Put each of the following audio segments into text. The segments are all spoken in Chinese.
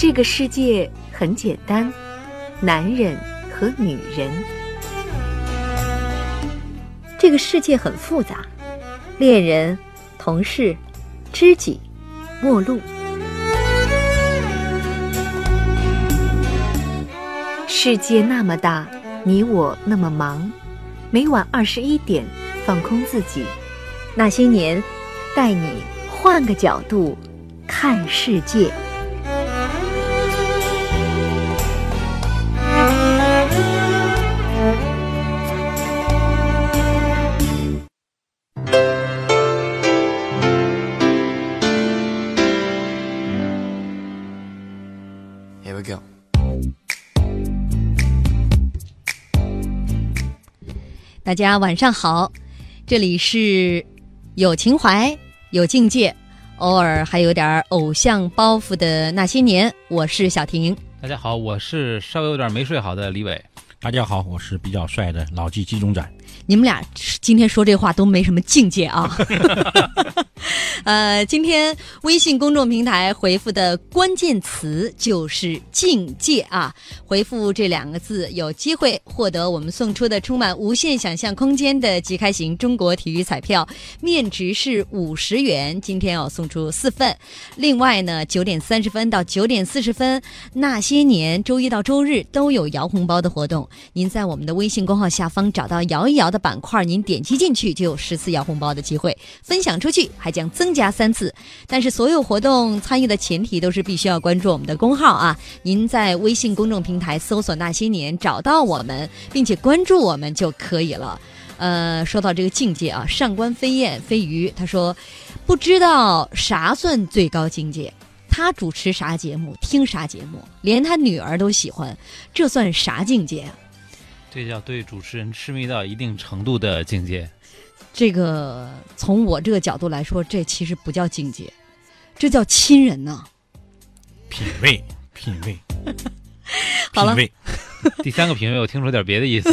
这个世界很简单，男人和女人。这个世界很复杂，恋人、同事、知己、陌路。世界那么大，你我那么忙。每晚二十一点，放空自己。那些年，带你换个角度看世界。大家晚上好，这里是有情怀、有境界，偶尔还有点偶像包袱的那些年。我是小婷，大家好，我是稍微有点没睡好的李伟。大家好，我是比较帅的老纪纪中展。你们俩今天说这话都没什么境界啊。呃，今天微信公众平台回复的关键词就是境界啊，回复这两个字，有机会获得我们送出的充满无限想象空间的即开型中国体育彩票，面值是五十元，今天要送出四份。另外呢，九点三十分到九点四十分，那些年周一到周日都有摇红包的活动，您在我们的微信公号下方找到摇一摇的板块，您点击进去就有十次摇红包的机会，分享出去还将增加三次。但是所有活动参与的前提都是必须要关注我们的公号啊！您在微信公众平台搜索“那些年”，找到我们，并且关注我们就可以了。呃，说到这个境界啊，上官飞燕飞鱼他说，不知道啥算最高境界。他主持啥节目，听啥节目，连他女儿都喜欢，这算啥境界啊？这叫对主持人痴迷到一定程度的境界。这个从我这个角度来说，这其实不叫境界，这叫亲人呐、品味，品味，好了。第三个品味，我听出点别的意思。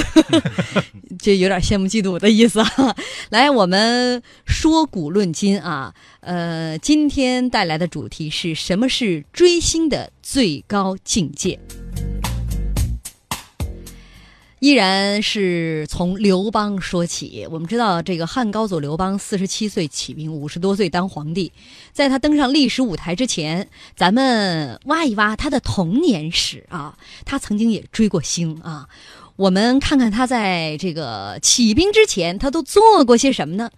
这有点羡慕嫉妒的意思啊！来，我们说古论今啊，呃，今天带来的主题是什么是追星的最高境界？依然是从刘邦说起。我们知道，这个汉高祖刘邦四十七岁起兵，五十多岁当皇帝。在他登上历史舞台之前，咱们挖一挖他的童年史啊。他曾经也追过星啊。我们看看他在这个起兵之前，他都做过些什么呢？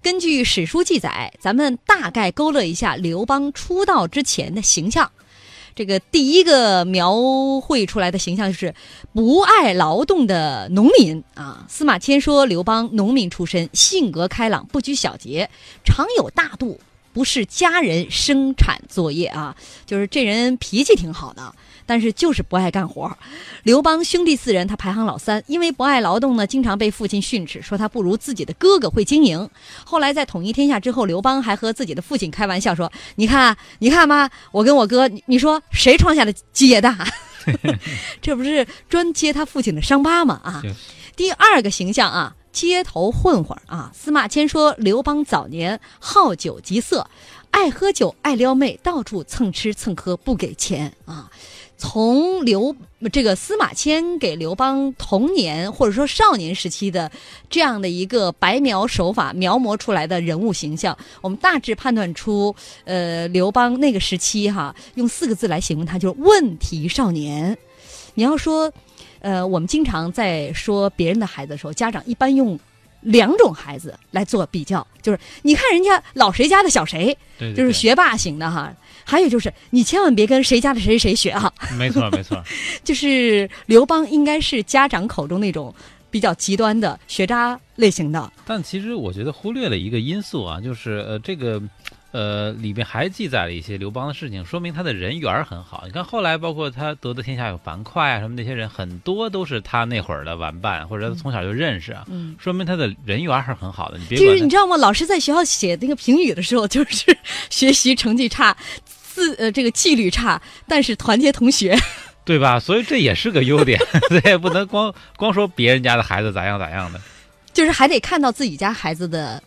根据史书记载，咱们大概勾勒一下刘邦出道之前的形象。这个第一个描绘出来的形象就是不爱劳动的农民啊。司马迁说刘邦农民出身，性格开朗，不拘小节，常有大度，不是家人生产作业啊，就是这人脾气挺好的。但是就是不爱干活。刘邦兄弟四人，他排行老三，因为不爱劳动呢，经常被父亲训斥，说他不如自己的哥哥会经营。后来在统一天下之后，刘邦还和自己的父亲开玩笑说：“你看，你看吧，我跟我哥，你说谁创下的基业大？这不是专揭他父亲的伤疤吗？啊！第二个形象啊，街头混混啊。司马迁说刘邦早年好酒极色，爱喝酒，爱撩妹，到处蹭吃蹭喝，不给钱啊。从刘这个司马迁给刘邦童年或者说少年时期的这样的一个白描手法描摹出来的人物形象，我们大致判断出，呃，刘邦那个时期哈，用四个字来形容他就是问题少年。你要说，呃，我们经常在说别人的孩子的时候，家长一般用两种孩子来做比较，就是你看人家老谁家的小谁，对对对就是学霸型的哈。还有就是，你千万别跟谁家的谁谁学啊！没错没错，就是刘邦应该是家长口中那种比较极端的学渣类型的。但其实我觉得忽略了一个因素啊，就是呃这个。呃，里面还记载了一些刘邦的事情，说明他的人缘很好。你看后来，包括他得的天下有樊哙啊，什么那些人，很多都是他那会儿的玩伴，或者他从小就认识啊，嗯，说明他的人缘儿是很好的。你别就是你知道吗？老师在学校写那个评语的时候，就是学习成绩差，自呃这个纪律差，但是团结同学。对吧？所以这也是个优点，对，不能光光说别人家的孩子咋样咋样的。就是还得看到自己家孩子的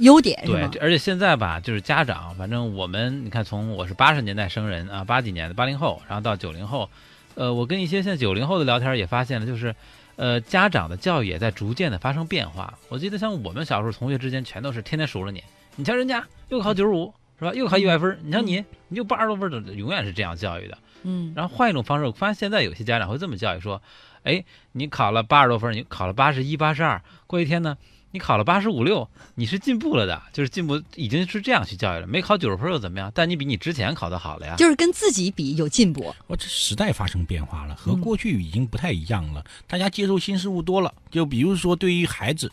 优点对，而且现在吧，就是家长，反正我们你看，从我是八十年代生人啊，八几年的八零后，然后到九零后，呃，我跟一些现在九零后的聊天也发现了，就是，呃，家长的教育也在逐渐的发生变化。我记得像我们小时候，同学之间全都是天天数着你，你瞧人家又考九十五是吧，又考一百分，你瞧你你就八十多分的，永远是这样教育的。嗯然后换一种方式，我发现现在有些家长会这么教育说：“哎，你考了八十多分，你考了八十一、八十二，过一天呢，你考了八十五六，你是进步了的，就是进步已经是这样去教育了。没考九十分又怎么样？但你比你之前考的好了呀。就是跟自己比有进步。我这时代发生变化了，和嗯过去已经不太一样了。大家接受新事物多了，就比如说对于孩子，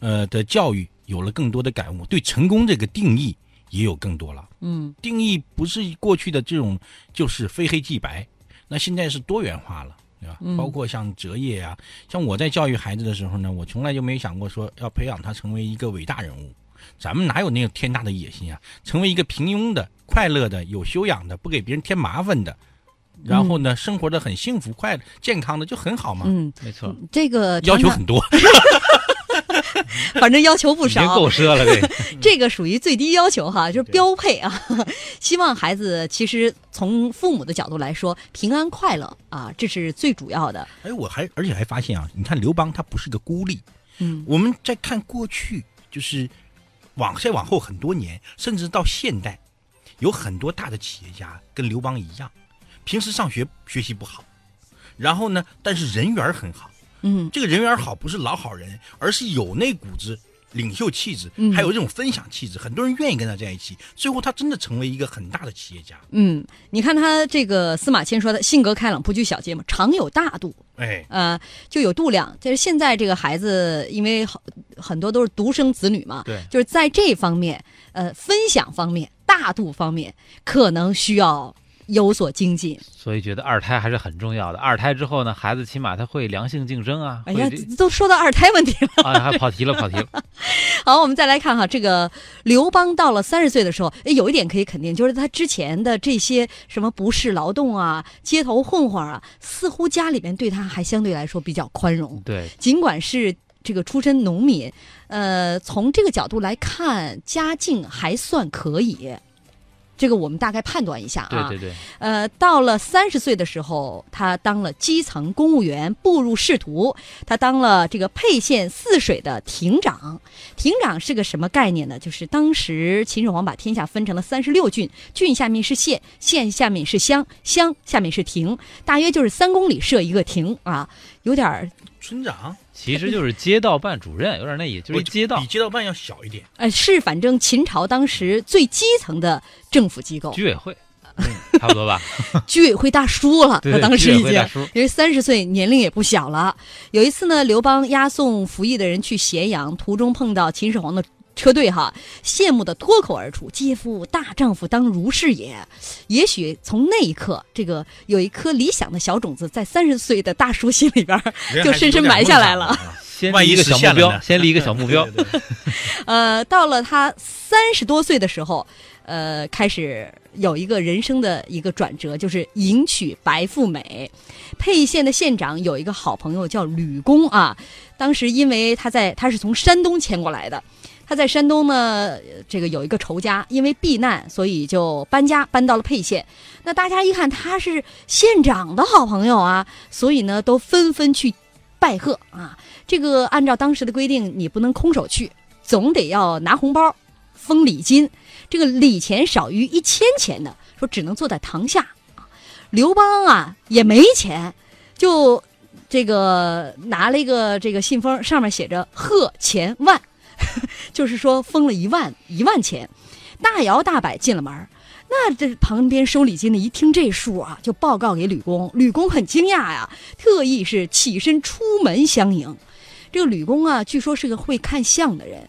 呃的教育有了更多的感悟，对成功这个定义也有更多了。嗯定义不是过去的这种就是非黑即白，那现在是多元化了，对吧？嗯包括像择业啊，像我在教育孩子的时候呢，我从来就没想过说要培养他成为一个伟大人物。咱们哪有那个天大的野心啊？成为一个平庸的、快乐的、有修养的、不给别人添麻烦的，然后呢，生活的很幸福、快乐、健康的就很好嘛。嗯，没错，这个要求很多，反正要求不少，够奢了，这个 这个属于最低要求哈，就是标配啊。希望孩子其实从父母的角度来说，平安快乐啊，这是最主要的。哎，我还而且还发现啊，你看刘邦他不是个孤立，嗯我们在看过去，就是往再往后很多年，甚至到现代，有很多大的企业家跟刘邦一样，平时上学学习不好，然后呢，但是人缘很好。嗯这个人缘好不是老好人，而是有那股子领袖气质嗯，还有这种分享气质，很多人愿意跟他在一起，最后他真的成为一个很大的企业家。嗯，你看他这个司马迁说的性格开朗，不拘小节嘛，常有大度，哎，呃，就有度量。就是现在这个孩子，因为很很多都是独生子女嘛，对就是在这方面，呃，分享方面、大度方面，可能需要有所精进。所以觉得二胎还是很重要的。二胎之后呢，孩子起码他会良性竞争啊，哎呀，都说到二胎问题了。啊，还跑题了，跑题了。好，我们再来看哈，这个刘邦到了三十岁的时候，诶有一点可以肯定，就是他之前的这些什么不是劳动啊、街头混混啊，似乎家里面对他还相对来说比较宽容。对，尽管是这个出身农民，呃，从这个角度来看，家境还算可以。这个我们大概判断一下啊。对对对，呃，到了三十岁的时候，他当了基层公务员，步入仕途。他当了这个沛县泗水的亭长。亭长是个什么概念呢？就是当时秦始皇把天下分成了三十六郡，郡下面是县，县下面是乡，乡下面是亭，大约就是三公里设一个亭啊，有点儿村长其实就是街道办主任，有点那意思，就是街道比街道办要小一点。呃，是反正秦朝当时最基层的政府机构，居委会，差不多吧？居委会大叔了，对他当时已经因为三十岁年龄也不小了。有一次呢，刘邦押送服役的人去咸阳，途中碰到秦始皇的车队哈，羡慕的脱口而出：“嗟夫，大丈夫当如是也。”也许从那一刻，这个有一颗理想的小种子在三十岁的大叔心里边，就深深埋下来了。先立一个小目标先立一个小目标。对对对 呃，到了他三十多岁的时候，呃，开始有一个人生的一个转折，就是迎娶白富美。沛县的县长有一个好朋友叫吕公啊，当时因为他在他是从山东迁过来的。他在山东呢，这个有一个仇家，因为避难，所以就搬家搬到了沛县。那大家一看他是县长的好朋友啊，所以呢都纷纷去拜贺啊。这个按照当时的规定，你不能空手去，总得要拿红包，封礼金。这个礼钱少于一千钱的，说只能坐在堂下。刘邦啊也没钱，就这个拿了一个这个信封，上面写着“贺钱万”，就是说封了一万一万钱。大摇大摆进了门那这旁边收礼金的一听这数啊，就报告给吕公。吕公很惊讶呀，特意是起身出门相迎。这个吕公啊，据说是个会看相的人。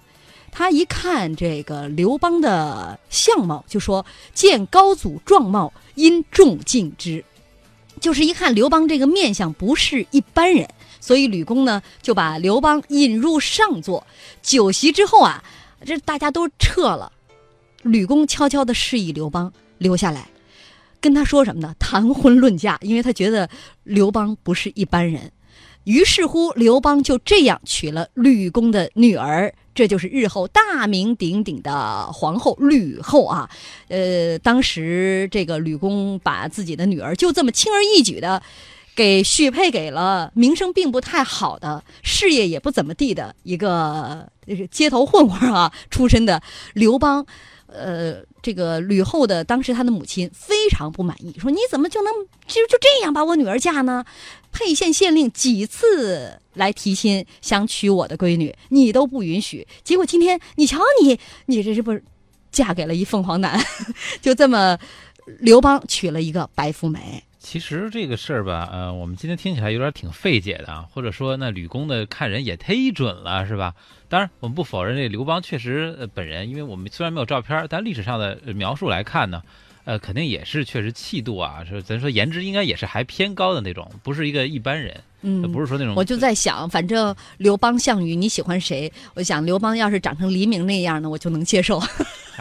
他一看这个刘邦的相貌，就说：“见高祖状貌，因重敬之。”就是一看刘邦这个面相不是一般人，所以吕公呢就把刘邦引入上座。酒席之后啊，这大家都撤了，吕公悄悄地示意刘邦留下来，跟他说什么呢？谈婚论嫁，因为他觉得刘邦不是一般人。于是乎，刘邦就这样娶了吕公的女儿这就是日后大名鼎鼎的皇后吕后啊。呃，当时这个吕公把自己的女儿就这么轻而易举的。给许配给了名声并不太好的、事业也不怎么地的一个街头混混啊出身的刘邦，呃，这个吕后的当时他的母亲非常不满意，说你怎么就能就就这样把我女儿嫁呢？沛县县令几次来提亲想娶我的闺女，你都不允许。结果今天你瞧你，你这是不是嫁给了一凤凰男？就这么，刘邦娶了一个白富美。其实这个事儿吧，呃，我们今天听起来有点挺费解的啊，或者说那吕公的看人也忒准了，是吧？当然，我们不否认这刘邦确实呃本人，因为我们虽然没有照片，但历史上的描述来看呢，呃，肯定也是确实气度啊，是咱说颜值应该也是还偏高的那种，不是一个一般人，嗯，不是说那种。我就在想，反正刘邦、项羽，你喜欢谁？我想刘邦要是长成黎明那样呢，我就能接受。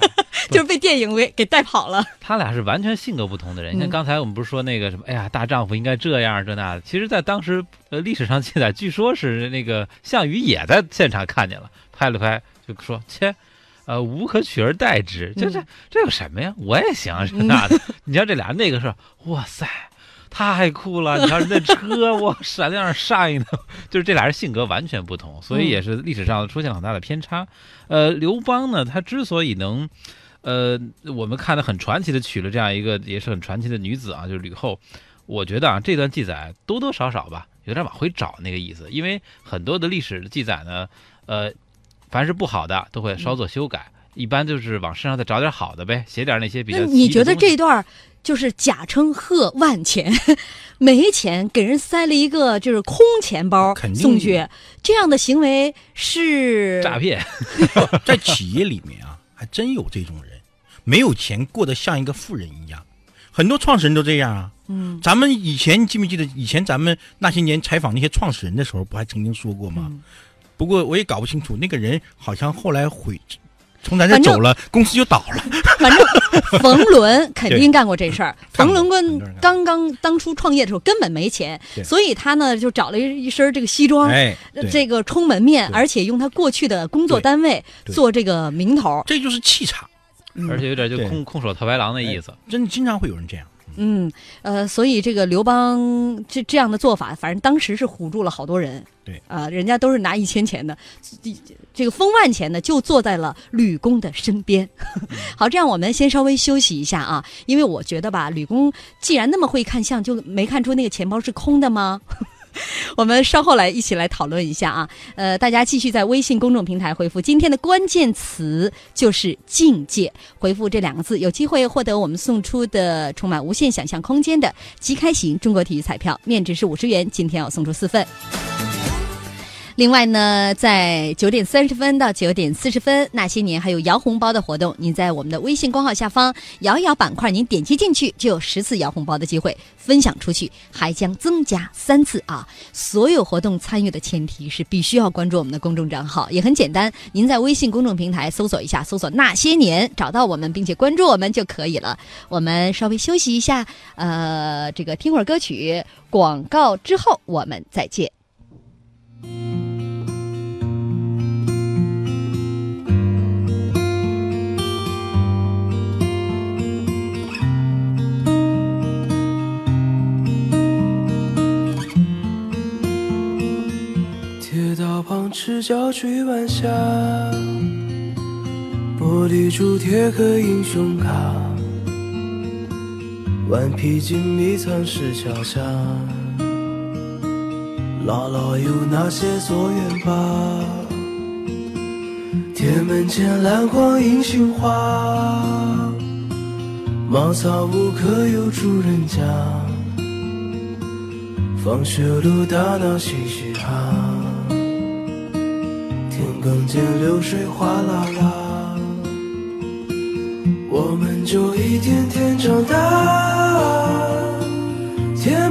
就是被电影给给带跑了。他俩是完全性格不同的人。你看刚才我们不是说那个什么，哎呀，大丈夫应该这样这那的。其实，在当时呃历史上记载，据说是那个项羽也在现场看见了，拍了拍就说：“切，呃，无可取而代之。”就这这有什么呀？我也行这那的。你像这俩那个是，哇塞，太酷了！你看那车，哇，闪亮闪的，就是这俩人性格完全不同，所以也是历史上出现了很大的偏差。呃，刘邦呢，他之所以能。呃，我们看的很传奇的娶了这样一个也是很传奇的女子啊，就是吕后。我觉得啊，这段记载多多少少吧，有点往回找那个意思，因为很多的历史的记载呢，呃，凡是不好的都会稍作修改，一般就是往身上再找点好的呗，写点那些比较。你觉得这段就是假称贺万钱，没钱给人塞了一个就是空钱包送去，这样的行为是 诈骗，在企业里面啊，还真有这种人。没有钱过得像一个富人一样，很多创始人都这样啊。嗯，咱们以前记不记得以前咱们那些年采访那些创始人的时候，不还曾经说过吗？不过我也搞不清楚，那个人好像后来毁，从咱这走了，公司就倒了。反正冯仑肯定干过这事儿。冯仑跟刚刚当初创业的时候根本没钱，所以他呢就找了一一身这个西装，这个充门面，而且用他过去的工作单位做这个名头，这就是气场。而且有点就空空手套白狼的意思，真经常会有人这样。嗯，呃，所以这个刘邦这这样的做法，反正当时是唬住了好多人。对啊，人家都是拿一千钱的，这个封万钱的就坐在了吕公的身边。好，这样我们先稍微休息一下啊，因为我觉得吧，吕公既然那么会看相，就没看出那个钱包是空的吗？我们稍后来一起来讨论一下啊，呃，大家继续在微信公众平台回复今天的关键词就是境界，回复这两个字，有机会获得我们送出的充满无限想象空间的即开型中国体育彩票，面值是五十元，今天要送出四份。另外呢，在九点三十分到九点四十分，那些年还有摇红包的活动。您在我们的微信公号下方摇一摇板块，您点击进去就有十次摇红包的机会，分享出去还将增加三次啊！所有活动参与的前提是必须要关注我们的公众账号，也很简单，您在微信公众平台搜索一下，搜索那些年，找到我们并且关注我们就可以了。我们稍微休息一下，呃，这个听会儿歌曲，广告之后我们再见。赤脚追晚霞，玻璃珠贴个英雄卡，顽皮筋迷藏石桥下，姥姥有那些作业吧？铁门前篮筐银杏花，茅草屋可有住人家？放学路打闹嘻嘻哈。更见流水哗啦啦，我们就一天天长大，甜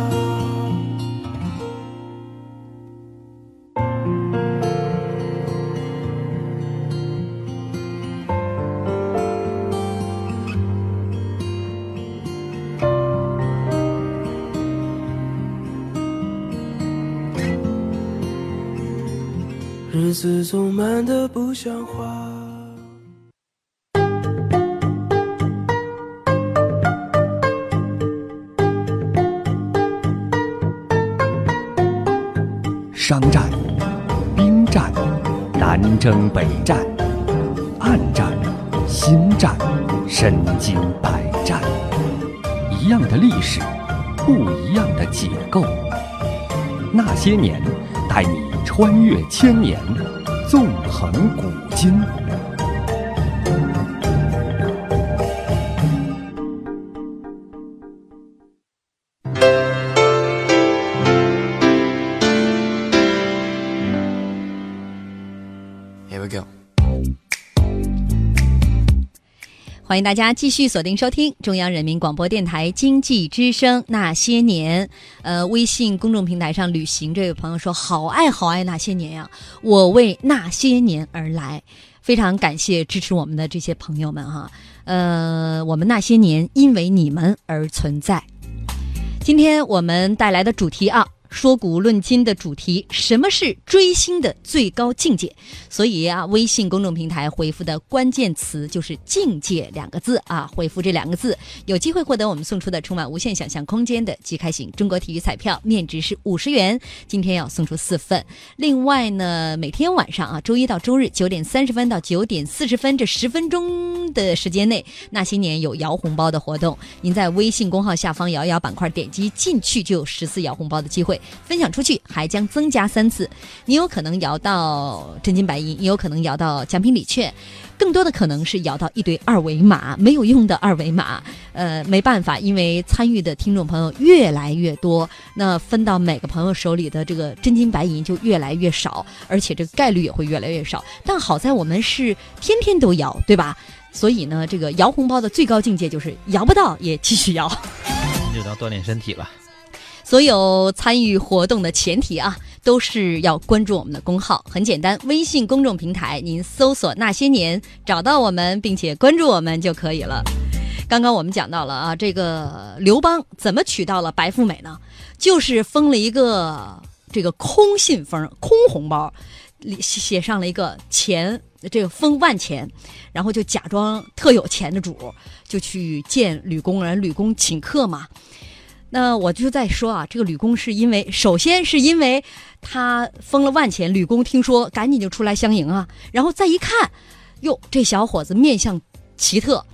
日子总慢得不像话。商战、兵战、南征北战、暗战、心战、身经百战，一样的历史，不一样的解构。那些年，带你穿越千年，纵横古今。欢迎大家继续锁定收听中央人民广播电台经济之声《那些年》。呃，微信公众平台上旅行这位朋友说：“好爱好爱那些年呀、我为那些年而来。”非常感谢支持我们的这些朋友们哈。呃，我们那些年因为你们而存在。今天我们带来的主题啊，说古论今的主题，什么是追星的最高境界？所以啊，微信公众平台回复的关键词就是“境界”两个字啊，回复这两个字，有机会获得我们送出的充满无限想象空间的即开型中国体育彩票，面值是五十元，今天要送出四份。另外呢，每天晚上啊，周一到周日九点三十分到九点四十分这十分钟的时间内，那些年有摇红包的活动，您在微信公号下方摇一摇板块点击进去就有十次摇红包的机会，分享出去还将增加三次。你有可能摇到真金白银，也有可能摇到奖品礼券，更多的可能是摇到一堆二维码没有用的二维码。呃，没办法，因为参与的听众朋友越来越多，那分到每个朋友手里的这个真金白银就越来越少，而且这个概率也会越来越少。但好在我们是天天都摇，对吧？所以呢，这个摇红包的最高境界就是摇不到也继续摇。那就当锻炼身体吧。所有参与活动的前提啊，都是要关注我们的公号。很简单，微信公众平台您搜索“那些年”，找到我们，并且关注我们就可以了。刚刚我们讲到了啊，这个刘邦怎么娶到了白富美呢？就是封了一个这个空信封、空红包，里写上了一个钱，这个封万钱，然后就假装特有钱的主，就去见吕公，人吕公请客嘛。那我就在说啊，这个吕公是因为，首先是因为他封了万钱，吕公听说赶紧就出来相迎啊，然后再一看，哟，这小伙子面相奇特，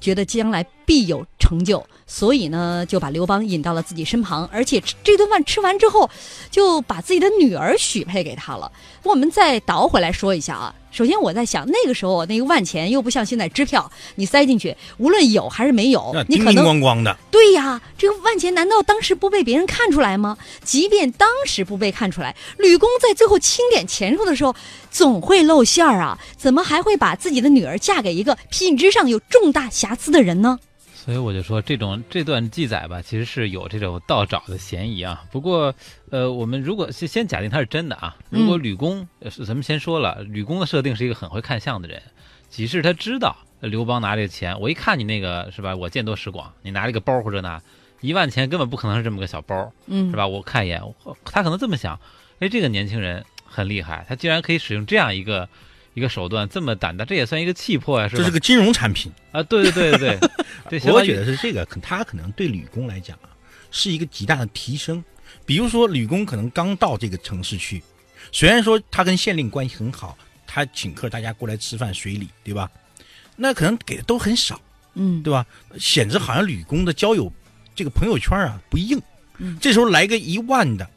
觉得将来必有成就，所以呢就把刘邦引到了自己身旁，而且这顿饭吃完之后，就把自己的女儿许配给他了。我们再倒回来说一下啊，首先我在想，那个时候那个万钱又不像现在支票，你塞进去，无论有还是没有你可能光光的，对呀，这个万钱难道当时不被别人看出来吗？即便当时不被看出来，吕公在最后清点钱数的时候，总会露馅儿啊！怎么还会把自己的女儿嫁给一个品质上有重大瑕疵的人呢？所以我就说，这种这段记载吧，其实是有这种盗找的嫌疑啊。不过，呃，我们如果先先假定它是真的啊，如果吕公，呃是咱们先说了，吕公的设定是一个很会看相的人，即使他知道呃刘邦拿这个钱，我一看你那个是吧，我见多识广，你拿了一个包或者拿一万钱，根本不可能是这么个小包，嗯是吧？我看一眼，他可能这么想，哎，这个年轻人很厉害，他竟然可以使用这样一个一个手段，这么胆大，这也算一个气魄呀，是吧？这是个金融产品。啊，对对对对对，我觉得是这个，可他可能对吕工来讲啊，是一个极大的提升。比如说，吕工可能刚到这个城市去，虽然说他跟县令关系很好，他请客大家过来吃饭随礼，对吧？那可能给的都很少，嗯，对吧？显得好像吕工的交友这个朋友圈啊不硬。嗯这时候来个一万的，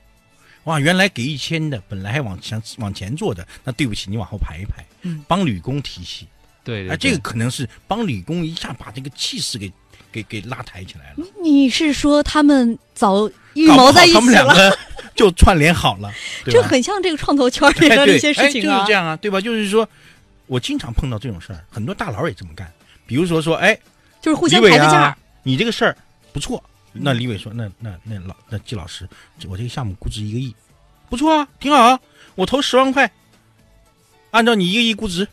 哇，原来给一千的，本来还往前往前做的，那对不起，你往后排一排，嗯帮吕工提气。对对啊，这个可能是帮李工一下把这个气势给给给拉抬起来了。你是说他们早预谋在一起他们两了？个就串联好了？这很像这个创投圈里的一些事情啊哎就是这。样啊，对吧？就是说，我经常碰到这种事儿，很多大佬也这么干。比如说说，哎，就是互相抬个价啊，你这个事儿不错。那李伟说，那那那老那季老师，我这个项目估值一个亿，不错啊，挺好啊，我投十万块，按照你一个亿估值，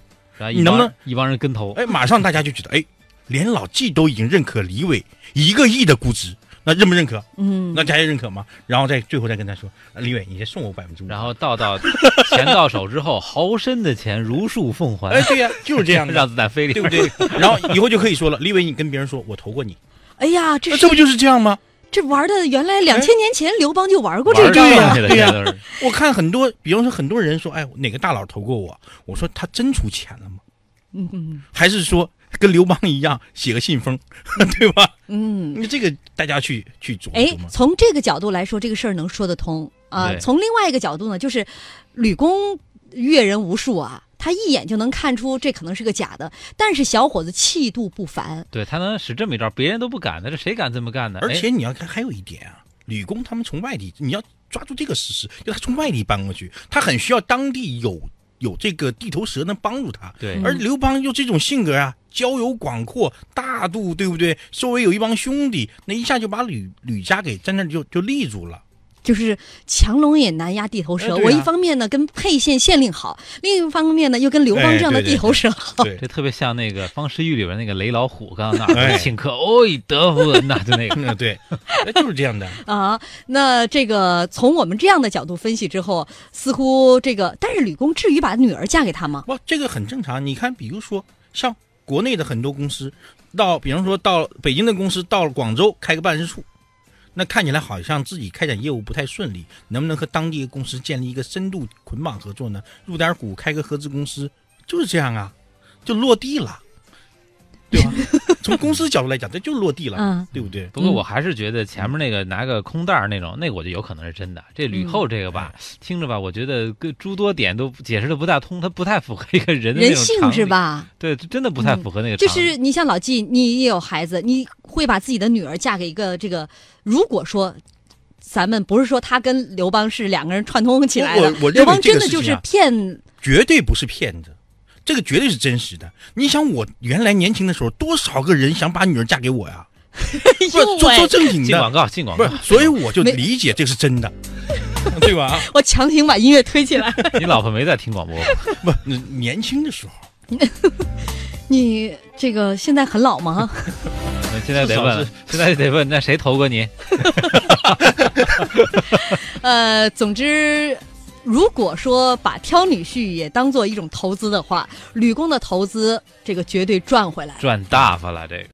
你能不能一帮人跟投？哎，马上大家就觉得，哎，连老季都已经认可李伟一个亿的估值，那认不认可？嗯，那大家认可吗？然后再最后再跟他说，啊李伟，你先送我百分之五，然后到到钱到手之后，豪绅的钱如数奉还，哎，对呀、就是这样的，让子弹飞里对不对？然后以后就可以说了，李伟，你跟别人说我投过你，哎呀，这这不就是这样吗？这玩的原来两千年前刘邦就玩过这招对呀 我看很多，比方说很多人说，哎，哪个大佬投过我？我说他真出钱了吗？嗯嗯还是说跟刘邦一样写个信封，对吧？嗯，那这个大家去去琢哎磨哎。，从这个角度来说，这个事儿能说得通啊。对从另外一个角度呢，就是吕公阅人无数啊，他一眼就能看出这可能是个假的，但是小伙子气度不凡。对他能使这么一招，别人都不敢的，这谁敢这么干呢？哎而且你要看还有一点啊，吕公他们从外地，你要抓住这个事实，就他从外地搬过去，他很需要当地有有这个地头蛇能帮助他。对而刘邦就这种性格啊，交友广阔，大度，对不对？周围有一帮兄弟，那一下就把吕吕家给在那儿就就立住了。就是强龙也难压地头蛇。哎啊我一方面呢跟沛县县令好，另一方面呢又跟刘邦哎这样的地头蛇好。对，这特别像那个《方世玉》里边那个雷老虎，刚刚那请客，哦，德夫人呐，就那个。嗯，对，哎就是这样的。啊，那这个从我们这样的角度分析之后，似乎这个，但是吕公至于把女儿嫁给他吗？哇，这个很正常。你看，比如说像国内的很多公司，到比方说到北京的公司到了广州开个办事处，那看起来好像自己开展业务不太顺利，能不能和当地的公司建立一个深度捆绑合作呢？入点股，开个合资公司，就是这样啊，就落地了，对吧？从公司角度来讲，这就落地了，嗯对不对？不过我还是觉得前面那个拿个空袋儿那种，那个我就有可能是真的。这吕后这个吧，听着吧，我觉得跟诸多点都解释的不大通，它不太符合一个人的人性？是吧？对，这真的不太符合那个就。是你像老纪，你也有孩子，你会把自己的女儿嫁给一个这个？如果说咱们不是说他跟刘邦是两个人串通起来的，我我认为刘邦真的就是骗，绝对不是骗子，这个绝对是真实的。你想，我原来年轻的时候，多少个人想把女儿嫁给我呀？不是因为做做正经的，进广告，进广告不是，，所以我就理解这是真的，对吧？我强行把音乐推起来。你老婆没在听广播？不，年轻的时候，你这个现在很老吗？现在得问是，现在得问，那谁投过你？呃，总之，如果说把挑女婿也当做一种投资的话，吕公的投资这个绝对赚回来。赚大发了，这个。